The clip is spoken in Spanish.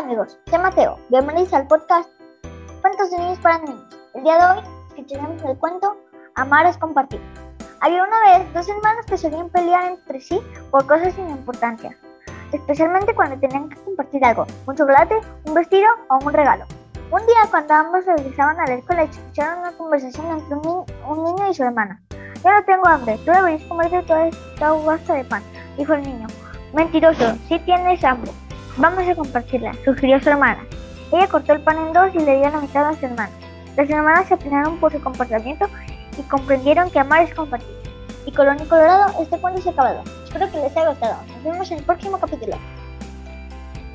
amigos, soy Mateo. Bienvenidos al podcast Cuentos de niños para niños. El día de hoy escucharemos el cuento Amar es compartir. Había una vez dos hermanos que solían pelear entre sí por cosas sin importancia, especialmente cuando tenían que compartir algo, un chocolate, un vestido o un regalo. Un día cuando ambos regresaban a la escuela escucharon una conversación entre un, un niño y su hermana. Yo no tengo hambre, tú deberías comerte toda esta basta de pan, dijo el niño. Mentiroso, si tienes hambre. Vamos a compartirla, sugirió su hermana. Ella cortó el pan en dos y le dio la mitad a su hermana. Las hermanas se apenaron por su comportamiento y comprendieron que amar es compartir. Y Colón y Colorado, este cuento se ha acabado. Espero que les haya gustado. Nos vemos en el próximo capítulo.